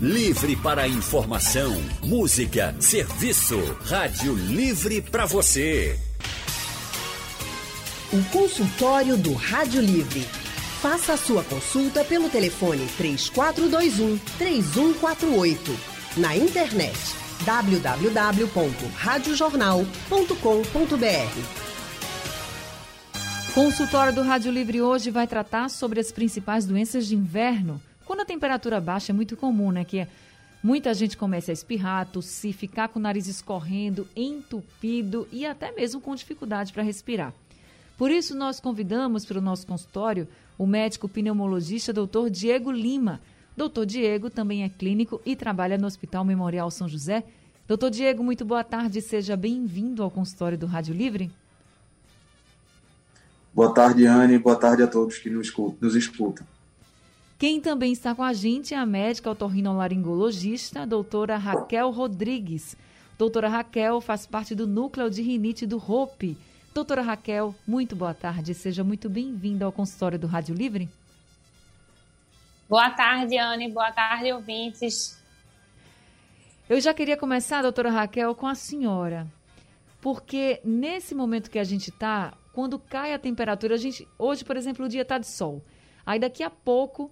Livre para informação, música, serviço. Rádio Livre para você. O consultório do Rádio Livre. Faça a sua consulta pelo telefone 3421 3148. Na internet www.radiojornal.com.br. Consultório do Rádio Livre hoje vai tratar sobre as principais doenças de inverno. Quando a temperatura baixa é muito comum, né? Que muita gente começa a espirrar, tossir, ficar com o nariz escorrendo, entupido e até mesmo com dificuldade para respirar. Por isso, nós convidamos para o nosso consultório o médico pneumologista Dr. Diego Lima. Doutor Diego também é clínico e trabalha no Hospital Memorial São José. Doutor Diego, muito boa tarde. Seja bem-vindo ao consultório do Rádio Livre. Boa tarde, Anne. Boa tarde a todos que nos escutam. Quem também está com a gente é a médica otorrinolaringologista, doutora Raquel Rodrigues. Doutora Raquel faz parte do núcleo de rinite do ROPE. Doutora Raquel, muito boa tarde. Seja muito bem-vinda ao consultório do Rádio Livre. Boa tarde, Anne. Boa tarde, ouvintes. Eu já queria começar, doutora Raquel, com a senhora. Porque nesse momento que a gente está, quando cai a temperatura, a gente. Hoje, por exemplo, o dia está de sol. Aí daqui a pouco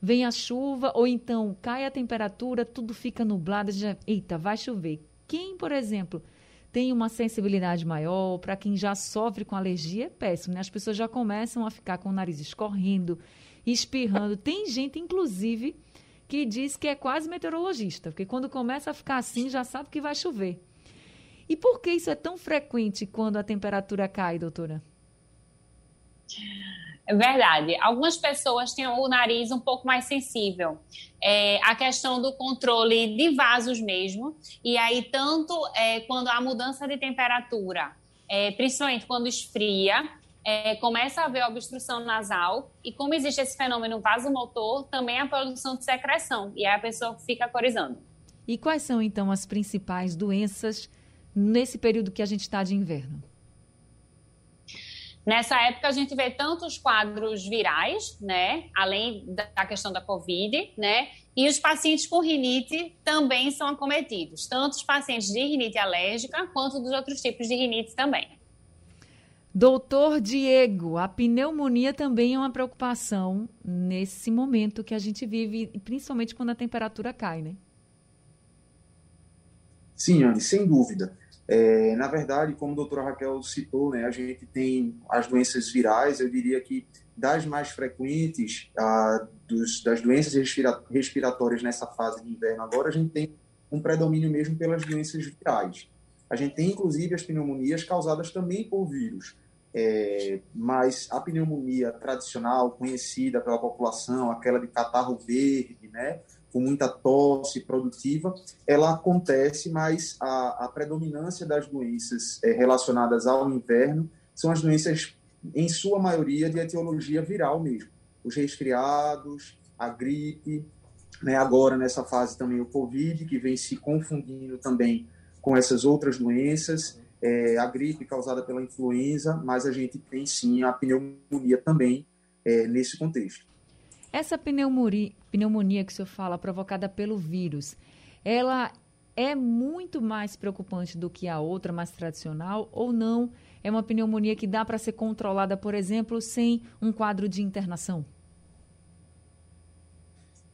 vem a chuva, ou então cai a temperatura, tudo fica nublado, já, eita, vai chover. Quem, por exemplo, tem uma sensibilidade maior, para quem já sofre com alergia, é péssimo, né? As pessoas já começam a ficar com o nariz escorrendo, espirrando. Tem gente, inclusive, que diz que é quase meteorologista, porque quando começa a ficar assim, já sabe que vai chover. E por que isso é tão frequente quando a temperatura cai, doutora? É verdade. Algumas pessoas têm o nariz um pouco mais sensível. É, a questão do controle de vasos mesmo. E aí, tanto é, quando há mudança de temperatura, é, principalmente quando esfria, é, começa a haver obstrução nasal. E como existe esse fenômeno vasomotor, também a produção de secreção. E aí a pessoa fica corizando. E quais são, então, as principais doenças nesse período que a gente está de inverno? Nessa época a gente vê tantos quadros virais, né, além da questão da Covid, né, e os pacientes com rinite também são acometidos, tanto os pacientes de rinite alérgica quanto dos outros tipos de rinite também. Doutor Diego, a pneumonia também é uma preocupação nesse momento que a gente vive, principalmente quando a temperatura cai, né? Sim, Anne, sem dúvida. É, na verdade, como a doutora Raquel citou, né, a gente tem as doenças virais, eu diria que das mais frequentes, a, dos, das doenças respira respiratórias nessa fase de inverno agora, a gente tem um predomínio mesmo pelas doenças virais. A gente tem, inclusive, as pneumonias causadas também por vírus. É, mas a pneumonia tradicional, conhecida pela população, aquela de catarro verde, né, com muita tosse produtiva, ela acontece, mas a, a predominância das doenças é, relacionadas ao inverno são as doenças, em sua maioria, de etiologia viral mesmo. Os resfriados, a gripe, né, agora nessa fase também o Covid, que vem se confundindo também com essas outras doenças, é, a gripe causada pela influenza, mas a gente tem sim a pneumonia também é, nesse contexto. Essa pneumonia, pneumonia que o senhor fala, provocada pelo vírus, ela é muito mais preocupante do que a outra mais tradicional ou não? É uma pneumonia que dá para ser controlada, por exemplo, sem um quadro de internação?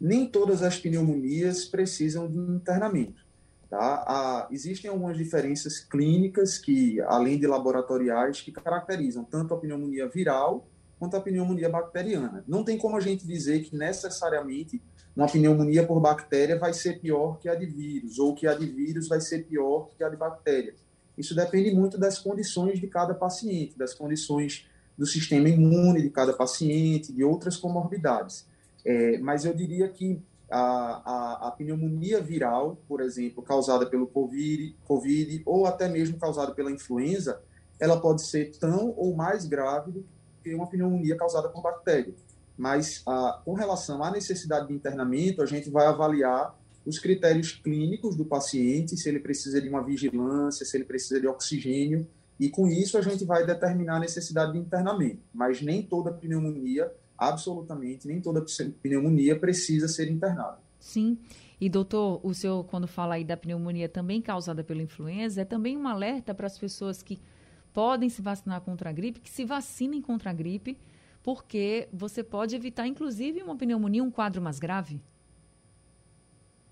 Nem todas as pneumonias precisam de internamento. Tá? Ah, existem algumas diferenças clínicas que, além de laboratoriais, que caracterizam tanto a pneumonia viral quanto a pneumonia bacteriana. Não tem como a gente dizer que necessariamente uma pneumonia por bactéria vai ser pior que a de vírus, ou que a de vírus vai ser pior que a de bactéria. Isso depende muito das condições de cada paciente, das condições do sistema imune de cada paciente, de outras comorbidades. É, mas eu diria que a, a, a, pneumonia viral, por exemplo, causada pelo COVID, COVID ou até mesmo causada pela influenza, ela pode ser tão ou mais grave do que uma pneumonia causada por bactéria. Mas, a, com relação à necessidade de internamento, a gente vai avaliar os critérios clínicos do paciente, se ele precisa de uma vigilância, se ele precisa de oxigênio, e com isso a gente vai determinar a necessidade de internamento. Mas nem toda pneumonia absolutamente nem toda pneumonia precisa ser internada. Sim. E doutor, o senhor quando fala aí da pneumonia também causada pela influenza, é também um alerta para as pessoas que podem se vacinar contra a gripe, que se vacinem contra a gripe, porque você pode evitar inclusive uma pneumonia, um quadro mais grave.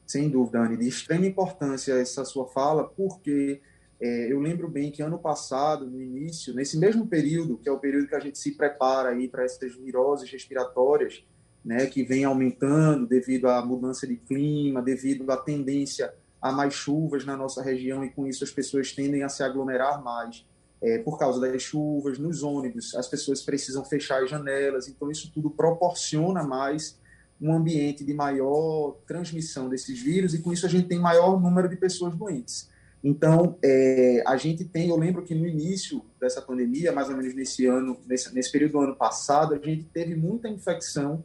Sem dúvida, Anne, de extrema importância essa sua fala, porque é, eu lembro bem que ano passado, no início, nesse mesmo período, que é o período que a gente se prepara aí para essas viroses respiratórias, né, que vem aumentando devido à mudança de clima, devido à tendência a mais chuvas na nossa região e com isso as pessoas tendem a se aglomerar mais é, por causa das chuvas, nos ônibus as pessoas precisam fechar as janelas, então isso tudo proporciona mais um ambiente de maior transmissão desses vírus e com isso a gente tem maior número de pessoas doentes. Então, é, a gente tem, eu lembro que no início dessa pandemia, mais ou menos nesse ano, nesse, nesse período do ano passado, a gente teve muita infecção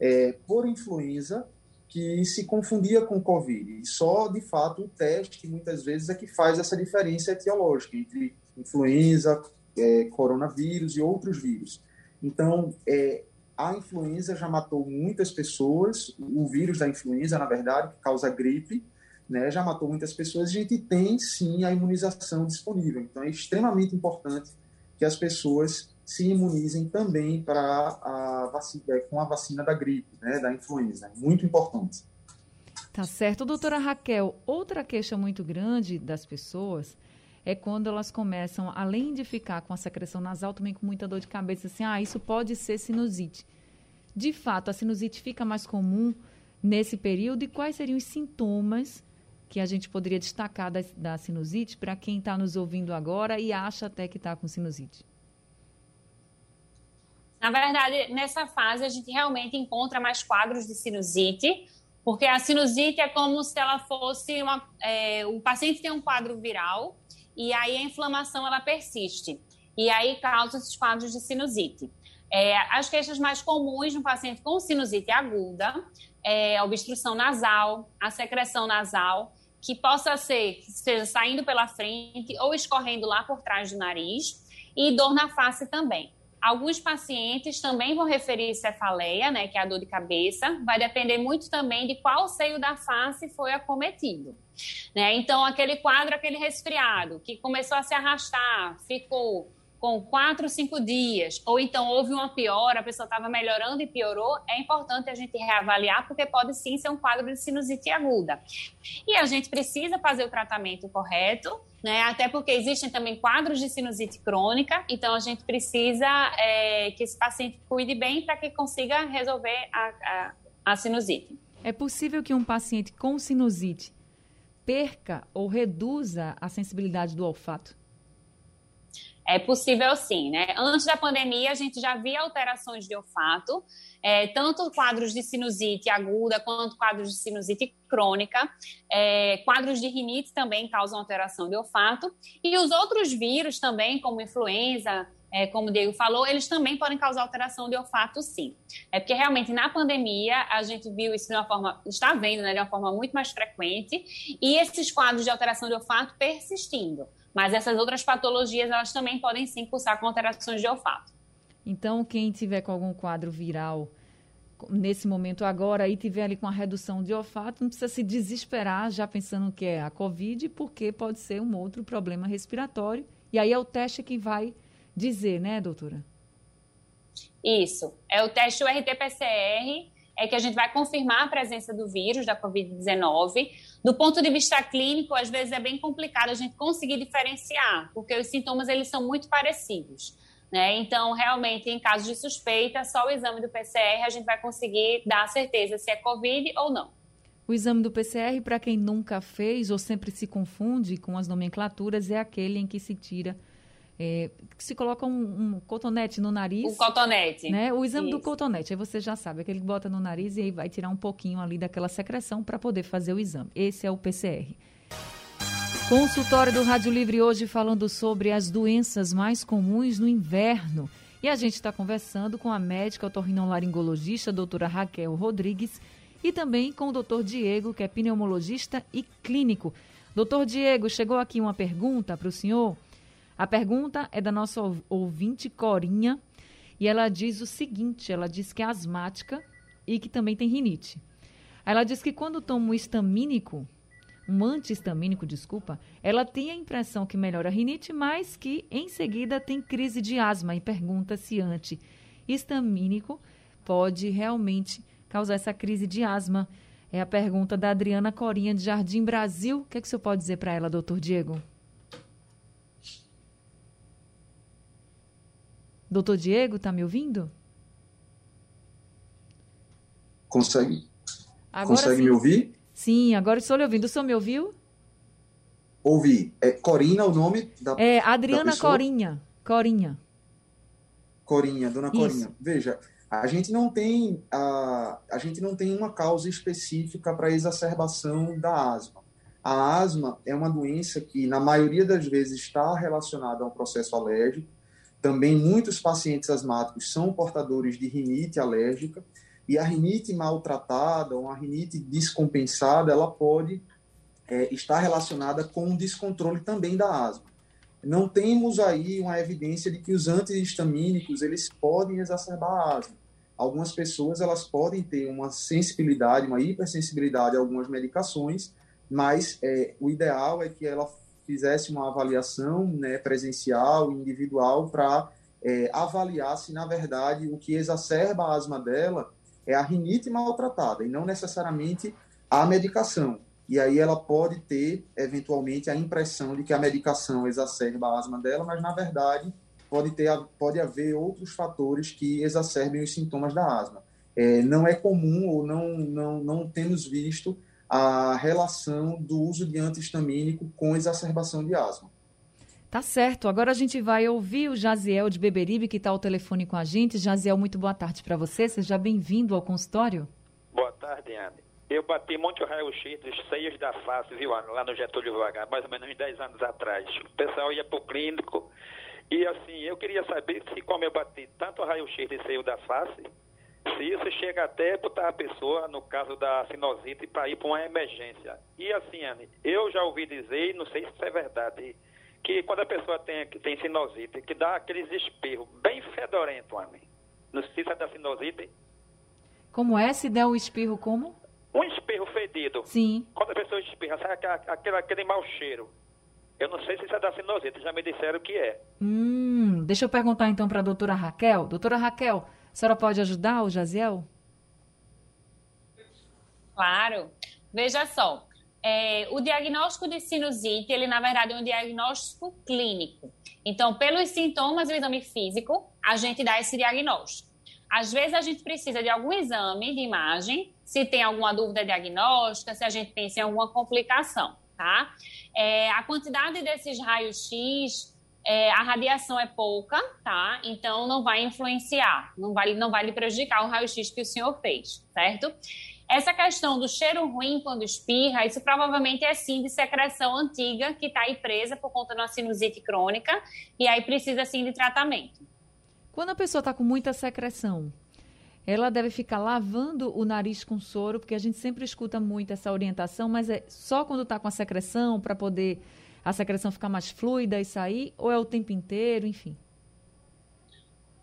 é, por influenza que se confundia com Covid. E só, de fato, o teste, muitas vezes, é que faz essa diferença etiológica entre influenza, é, coronavírus e outros vírus. Então, é, a influenza já matou muitas pessoas, o vírus da influenza, na verdade, que causa gripe, né, já matou muitas pessoas, a gente tem sim a imunização disponível. Então é extremamente importante que as pessoas se imunizem também para a vacina, é, com a vacina da gripe, né, da influenza. É muito importante. Tá certo. Doutora Raquel, outra queixa muito grande das pessoas é quando elas começam, além de ficar com a secreção nasal, também com muita dor de cabeça, assim, ah, isso pode ser sinusite. De fato, a sinusite fica mais comum nesse período e quais seriam os sintomas que a gente poderia destacar da, da sinusite para quem está nos ouvindo agora e acha até que está com sinusite? Na verdade, nessa fase a gente realmente encontra mais quadros de sinusite, porque a sinusite é como se ela fosse uma. É, o paciente tem um quadro viral e aí a inflamação ela persiste e aí causa esses quadros de sinusite. É, as queixas mais comuns no paciente com sinusite aguda é a obstrução nasal, a secreção nasal que possa ser, saindo pela frente ou escorrendo lá por trás do nariz, e dor na face também. Alguns pacientes também vão referir cefaleia, né, que é a dor de cabeça, vai depender muito também de qual seio da face foi acometido. Né? Então, aquele quadro, aquele resfriado, que começou a se arrastar, ficou com quatro, cinco dias, ou então houve uma piora, a pessoa estava melhorando e piorou, é importante a gente reavaliar, porque pode sim ser um quadro de sinusite aguda. E a gente precisa fazer o tratamento correto, né? Até porque existem também quadros de sinusite crônica, então a gente precisa é, que esse paciente cuide bem para que consiga resolver a, a, a sinusite. É possível que um paciente com sinusite perca ou reduza a sensibilidade do olfato? É possível sim, né? Antes da pandemia, a gente já via alterações de olfato, é, tanto quadros de sinusite aguda quanto quadros de sinusite crônica. É, quadros de rinite também causam alteração de olfato. E os outros vírus também, como influenza, é, como o Diego falou, eles também podem causar alteração de olfato, sim. É porque realmente na pandemia a gente viu isso de uma forma, está vendo, né, de uma forma muito mais frequente, e esses quadros de alteração de olfato persistindo. Mas essas outras patologias, elas também podem sim cursar com alterações de olfato. Então, quem tiver com algum quadro viral nesse momento agora e tiver ali com a redução de olfato, não precisa se desesperar já pensando que é a Covid, porque pode ser um outro problema respiratório. E aí é o teste que vai dizer, né, doutora? Isso. É o teste RT-PCR é que a gente vai confirmar a presença do vírus da Covid-19. Do ponto de vista clínico, às vezes é bem complicado a gente conseguir diferenciar, porque os sintomas eles são muito parecidos. Né? Então, realmente, em caso de suspeita, só o exame do PCR a gente vai conseguir dar certeza se é Covid ou não. O exame do PCR, para quem nunca fez ou sempre se confunde com as nomenclaturas, é aquele em que se tira é, se coloca um, um, cotonete no nariz. O cotonete. Né? O exame Isso. do cotonete. Aí você já sabe, aquele que bota no nariz e aí vai tirar um pouquinho ali daquela secreção para poder fazer o exame. Esse é o PCR. Consultório do Rádio Livre hoje falando sobre as doenças mais comuns no inverno. E a gente está conversando com a médica otorrinolaringologista, doutora Raquel Rodrigues, e também com o doutor Diego, que é pneumologista e clínico. Doutor Diego, chegou aqui uma pergunta para o senhor. A pergunta é da nossa ouvinte Corinha e ela diz o seguinte: ela diz que é asmática e que também tem rinite. Ela diz que quando toma um histamínico, um antihistamínico, desculpa, ela tem a impressão que melhora a rinite, mas que em seguida tem crise de asma e pergunta se antihistamínico pode realmente causar essa crise de asma. É a pergunta da Adriana Corinha, de Jardim Brasil. O que, é que o senhor pode dizer para ela, doutor Diego? Doutor Diego, está me ouvindo? Consegue? Agora Consegue sim. me ouvir? Sim, agora estou lhe ouvindo. O senhor me ouviu? Ouvi. É Corina o nome da É, Adriana da Corinha. Corinha. Corinha, dona Corinha. Isso. Veja, a gente não tem a, a gente não tem uma causa específica para exacerbação da asma. A asma é uma doença que, na maioria das vezes, está relacionada a um processo alérgico. Também muitos pacientes asmáticos são portadores de rinite alérgica e a rinite maltratada ou a rinite descompensada, ela pode é, estar relacionada com um descontrole também da asma. Não temos aí uma evidência de que os antihistamínicos eles podem exacerbar a asma. Algumas pessoas elas podem ter uma sensibilidade, uma hipersensibilidade a algumas medicações, mas é, o ideal é que ela fizesse uma avaliação né, presencial, individual, para é, avaliar se, na verdade, o que exacerba a asma dela é a rinite maltratada e não necessariamente a medicação. E aí ela pode ter, eventualmente, a impressão de que a medicação exacerba a asma dela, mas, na verdade, pode, ter, pode haver outros fatores que exacerbem os sintomas da asma. É, não é comum ou não, não, não temos visto a relação do uso de antihistamínico com exacerbação de asma. Tá certo. Agora a gente vai ouvir o Jaziel de Beberibe, que está ao telefone com a gente. Jaziel, muito boa tarde para você. Seja bem-vindo ao consultório. Boa tarde, Anne. Eu bati muito raio-x dos seios da face, viu, Anne, lá no Getúlio Vargas, mais ou menos uns 10 anos atrás. O pessoal ia para o clínico e, assim, eu queria saber se, como eu bati tanto raio-x de seio da face, se isso chega até botar a pessoa, no caso da sinusite, para ir para uma emergência. E, assim, Anne, eu já ouvi dizer, não sei se isso é verdade, que quando a pessoa tem, tem sinusite, que dá aqueles espirros bem fedorentos, homem. Não sei se é da sinusite. Como é? Se der o um espirro como? Um espirro fedido. Sim. Quando a pessoa espirra, sai aquele, aquele mau cheiro. Eu não sei se isso é da sinusite, já me disseram que é. Hum, deixa eu perguntar então para a doutora Raquel. Doutora Raquel, a senhora pode ajudar o Jaziel? Claro. Veja só, é, o diagnóstico de sinusite, ele na verdade é um diagnóstico clínico. Então, pelos sintomas do exame físico, a gente dá esse diagnóstico. Às vezes a gente precisa de algum exame de imagem, se tem alguma dúvida diagnóstica, se a gente pensa em alguma complicação, tá? É, a quantidade desses raios-x, é, a radiação é pouca, tá? Então não vai influenciar, não vai, não vai lhe prejudicar o raio-x que o senhor fez, certo? Essa questão do cheiro ruim quando espirra, isso provavelmente é sim de secreção antiga que está aí presa por conta de uma sinusite crônica e aí precisa sim de tratamento. Quando a pessoa está com muita secreção, ela deve ficar lavando o nariz com soro, porque a gente sempre escuta muito essa orientação, mas é só quando está com a secreção para poder a secreção ficar mais fluida e sair, ou é o tempo inteiro, enfim?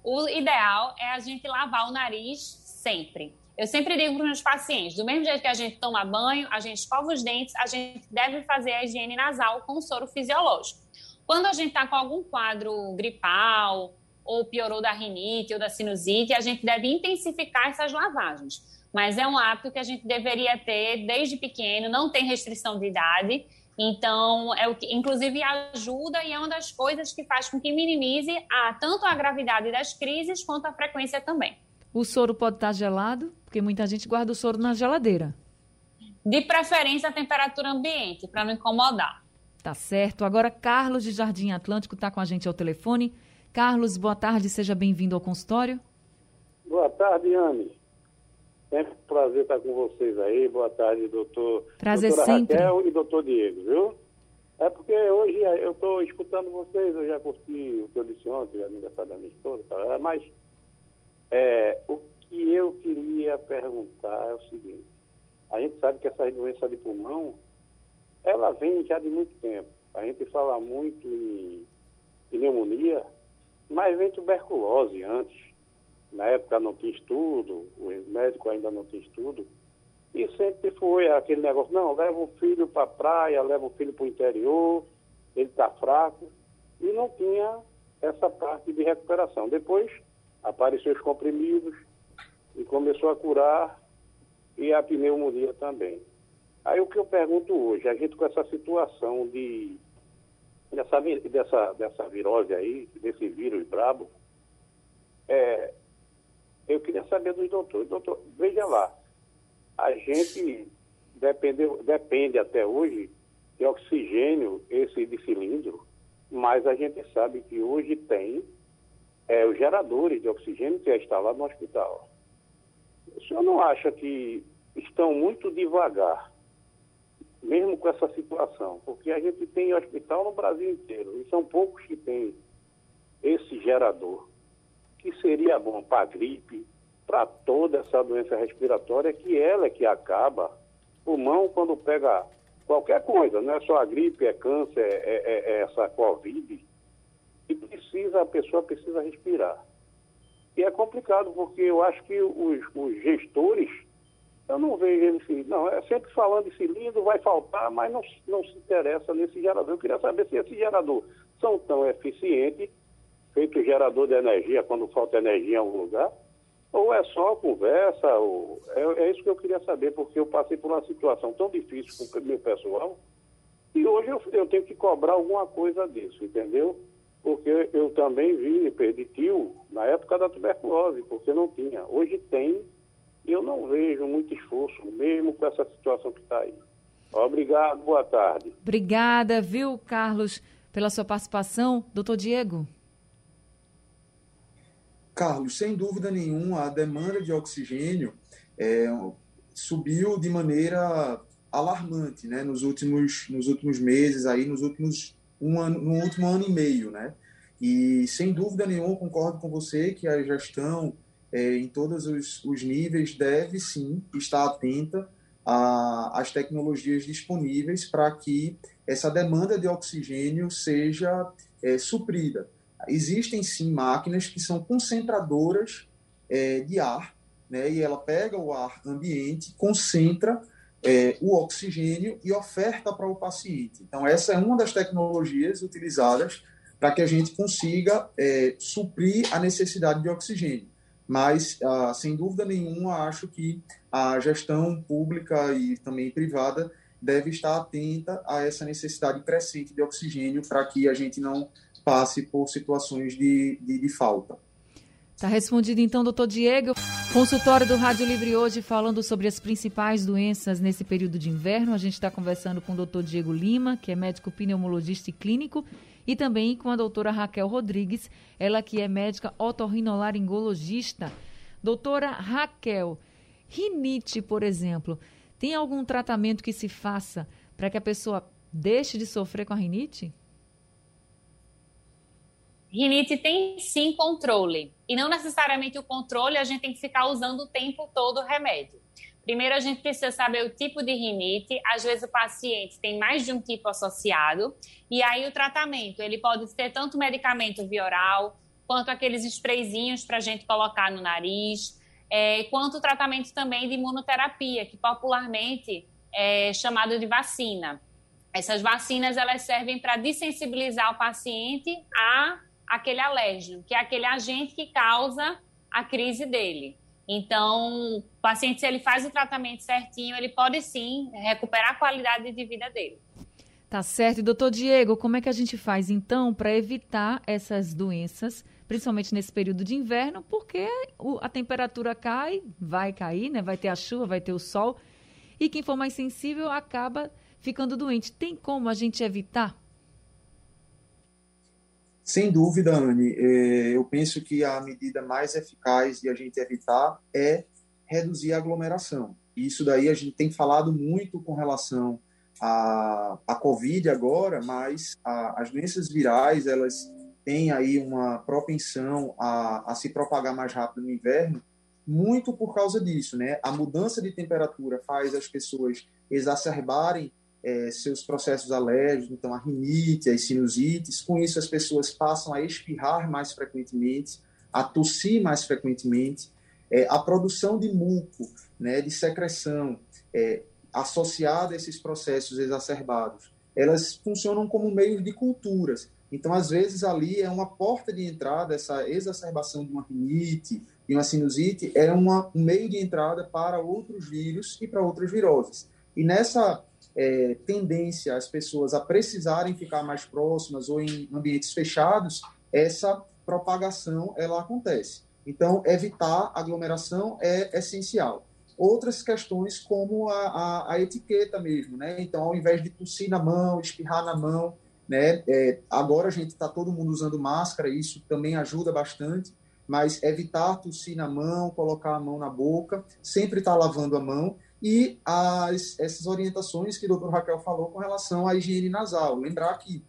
O ideal é a gente lavar o nariz sempre. Eu sempre digo para os meus pacientes, do mesmo jeito que a gente toma banho, a gente escova os dentes, a gente deve fazer a higiene nasal com soro fisiológico. Quando a gente está com algum quadro gripal, ou piorou da rinite ou da sinusite, a gente deve intensificar essas lavagens. Mas é um hábito que a gente deveria ter desde pequeno, não tem restrição de idade. Então, é o que, inclusive, ajuda e é uma das coisas que faz com que minimize a, tanto a gravidade das crises quanto a frequência também. O soro pode estar gelado, porque muita gente guarda o soro na geladeira. De preferência a temperatura ambiente, para não incomodar. Tá certo. Agora, Carlos de Jardim Atlântico está com a gente ao telefone. Carlos, boa tarde, seja bem-vindo ao consultório. Boa tarde, Anne. Sempre um prazer estar com vocês aí. Boa tarde, doutor. Prazer doutora sempre. Raquel e doutor Diego, viu? É porque hoje eu estou escutando vocês, eu já curti o que eu disse ontem, aniversário da minha esposa, tá? mas é, o que eu queria perguntar é o seguinte: a gente sabe que essa doença de pulmão, ela vem já de muito tempo. A gente fala muito em pneumonia, mas vem tuberculose antes. Na época não tinha estudo, o médico ainda não tinha estudo. E sempre foi aquele negócio, não, leva o filho para a praia, leva o filho para o interior, ele está fraco. E não tinha essa parte de recuperação. Depois apareceram os comprimidos e começou a curar e a pneumonia também. Aí o que eu pergunto hoje, a gente com essa situação de dessa, dessa, dessa virose aí, desse vírus brabo, é, eu queria saber dos doutores. Doutor, veja lá, a gente depende, depende até hoje de oxigênio, esse de cilindro, mas a gente sabe que hoje tem é, os geradores de oxigênio que é instalado no hospital. O senhor não acha que estão muito devagar, mesmo com essa situação? Porque a gente tem hospital no Brasil inteiro e são poucos que têm esse gerador, que seria bom para a gripe, para toda essa doença respiratória, que ela é que acaba. Pulmão, quando pega qualquer coisa, não é só a gripe, é câncer, é, é, é essa Covid, e precisa, a pessoa precisa respirar. E é complicado, porque eu acho que os, os gestores, eu não vejo eles, não, é sempre falando de cilindro, vai faltar, mas não, não se interessa nesse gerador. Eu queria saber se esse gerador são tão eficientes, feito gerador de energia, quando falta energia em algum lugar, ou é só conversa, ou... é, é, isso que eu queria saber, porque eu passei por uma situação tão difícil com o meu pessoal, e hoje eu, eu tenho que cobrar alguma coisa disso, entendeu? Porque eu também vi, perdi tio na época da tuberculose, porque não tinha. Hoje tem, e eu não vejo muito esforço, mesmo com essa situação que está aí. Obrigado, boa tarde. Obrigada, viu, Carlos, pela sua participação. Doutor Diego? Carlos, sem dúvida nenhuma, a demanda de oxigênio é, subiu de maneira alarmante, né, nos últimos nos últimos meses aí, nos últimos um ano, no último ano e meio, né? E sem dúvida nenhuma concordo com você que a gestão é, em todos os, os, níveis deve sim estar atenta às tecnologias disponíveis para que essa demanda de oxigênio seja é, suprida existem sim máquinas que são concentradoras é, de ar, né? E ela pega o ar ambiente, concentra é, o oxigênio e oferta para o paciente. Então, essa é uma das tecnologias utilizadas para que a gente consiga é, suprir a necessidade de oxigênio. Mas, ah, sem dúvida nenhuma, acho que a gestão pública e também privada deve estar atenta a essa necessidade crescente de oxigênio para que a gente não passe por situações de, de, de falta. Está respondido então, doutor Diego. Consultório do Rádio Livre hoje falando sobre as principais doenças nesse período de inverno. A gente está conversando com o doutor Diego Lima, que é médico pneumologista e clínico, e também com a doutora Raquel Rodrigues, ela que é médica otorrinolaringologista. Doutora Raquel, rinite, por exemplo, tem algum tratamento que se faça para que a pessoa deixe de sofrer com a rinite? Rinite tem sim controle. E não necessariamente o controle a gente tem que ficar usando o tempo todo o remédio. Primeiro, a gente precisa saber o tipo de rinite. Às vezes, o paciente tem mais de um tipo associado. E aí, o tratamento, ele pode ter tanto medicamento via oral, quanto aqueles sprayzinhos para a gente colocar no nariz, é, quanto o tratamento também de imunoterapia, que popularmente é chamado de vacina. Essas vacinas, elas servem para desensibilizar o paciente a aquele alérgeno, que é aquele agente que causa a crise dele. Então, o paciente, se ele faz o tratamento certinho, ele pode sim recuperar a qualidade de vida dele. Tá certo. E, doutor Diego, como é que a gente faz, então, para evitar essas doenças, principalmente nesse período de inverno, porque a temperatura cai, vai cair, né? Vai ter a chuva, vai ter o sol, e quem for mais sensível acaba ficando doente. Tem como a gente evitar? Sem dúvida, Anne, é, eu penso que a medida mais eficaz de a gente evitar é reduzir a aglomeração. Isso daí a gente tem falado muito com relação à, à Covid agora, mas a, as doenças virais, elas têm aí uma propensão a, a se propagar mais rápido no inverno, muito por causa disso, né? A mudança de temperatura faz as pessoas exacerbarem é, seus processos alérgicos, então a rinite, as sinusites. Com isso, as pessoas passam a espirrar mais frequentemente, a tossir mais frequentemente, é, a produção de muco, né, de secreção, é, associada a esses processos exacerbados, elas funcionam como meios de culturas. Então, às vezes, ali é uma porta de entrada, essa exacerbação de uma rinite e uma sinusite é uma, um meio de entrada para outros vírus e para outras viroses. E nessa é, tendência as pessoas a precisarem ficar mais próximas ou em ambientes fechados, essa propagação ela acontece. Então, evitar aglomeração é essencial. Outras questões como a, a, a etiqueta mesmo, né? Então, ao invés de tossir na mão, espirrar na mão, né? É, agora a gente está todo mundo usando máscara, isso também ajuda bastante, mas evitar tossir na mão, colocar a mão na boca, sempre estar tá lavando a mão e as, essas orientações que o doutor Raquel falou com relação à higiene nasal. Lembrar que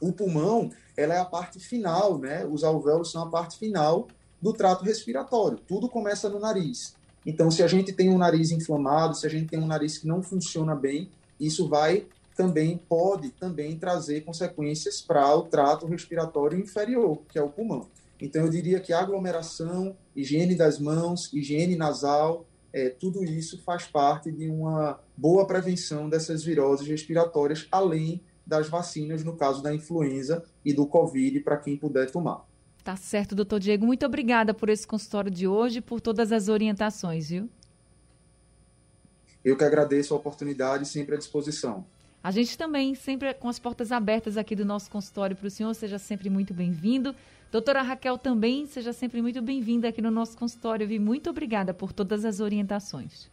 o pulmão ela é a parte final, né? Os alvéolos são a parte final do trato respiratório. Tudo começa no nariz. Então, se a gente tem um nariz inflamado, se a gente tem um nariz que não funciona bem, isso vai também pode também trazer consequências para o trato respiratório inferior, que é o pulmão. Então, eu diria que aglomeração, higiene das mãos, higiene nasal, é, tudo isso faz parte de uma boa prevenção dessas viroses respiratórias, além das vacinas, no caso da influenza e do Covid, para quem puder tomar. Tá certo, doutor Diego. Muito obrigada por esse consultório de hoje e por todas as orientações, viu? Eu que agradeço a oportunidade, sempre à disposição. A gente também, sempre com as portas abertas aqui do nosso consultório para o senhor, seja sempre muito bem-vindo. Doutora Raquel também, seja sempre muito bem-vinda aqui no nosso consultório, vi. Muito obrigada por todas as orientações.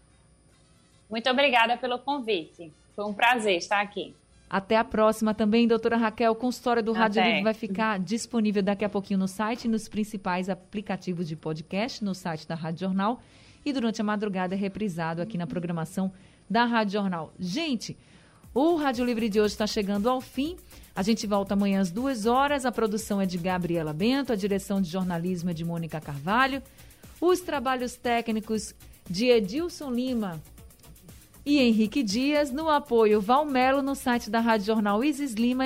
Muito obrigada pelo convite. Foi um prazer estar aqui. Até a próxima também, doutora Raquel. O consultório do Rádio Livre vai ficar disponível daqui a pouquinho no site, nos principais aplicativos de podcast, no site da Rádio Jornal. E durante a madrugada é reprisado aqui na programação da Rádio Jornal. Gente, o Rádio Livre de hoje está chegando ao fim. A gente volta amanhã às duas horas. A produção é de Gabriela Bento, a direção de jornalismo é de Mônica Carvalho, os trabalhos técnicos de Edilson Lima e Henrique Dias, no apoio Valmelo no site da Rádio Jornal Isis Lima.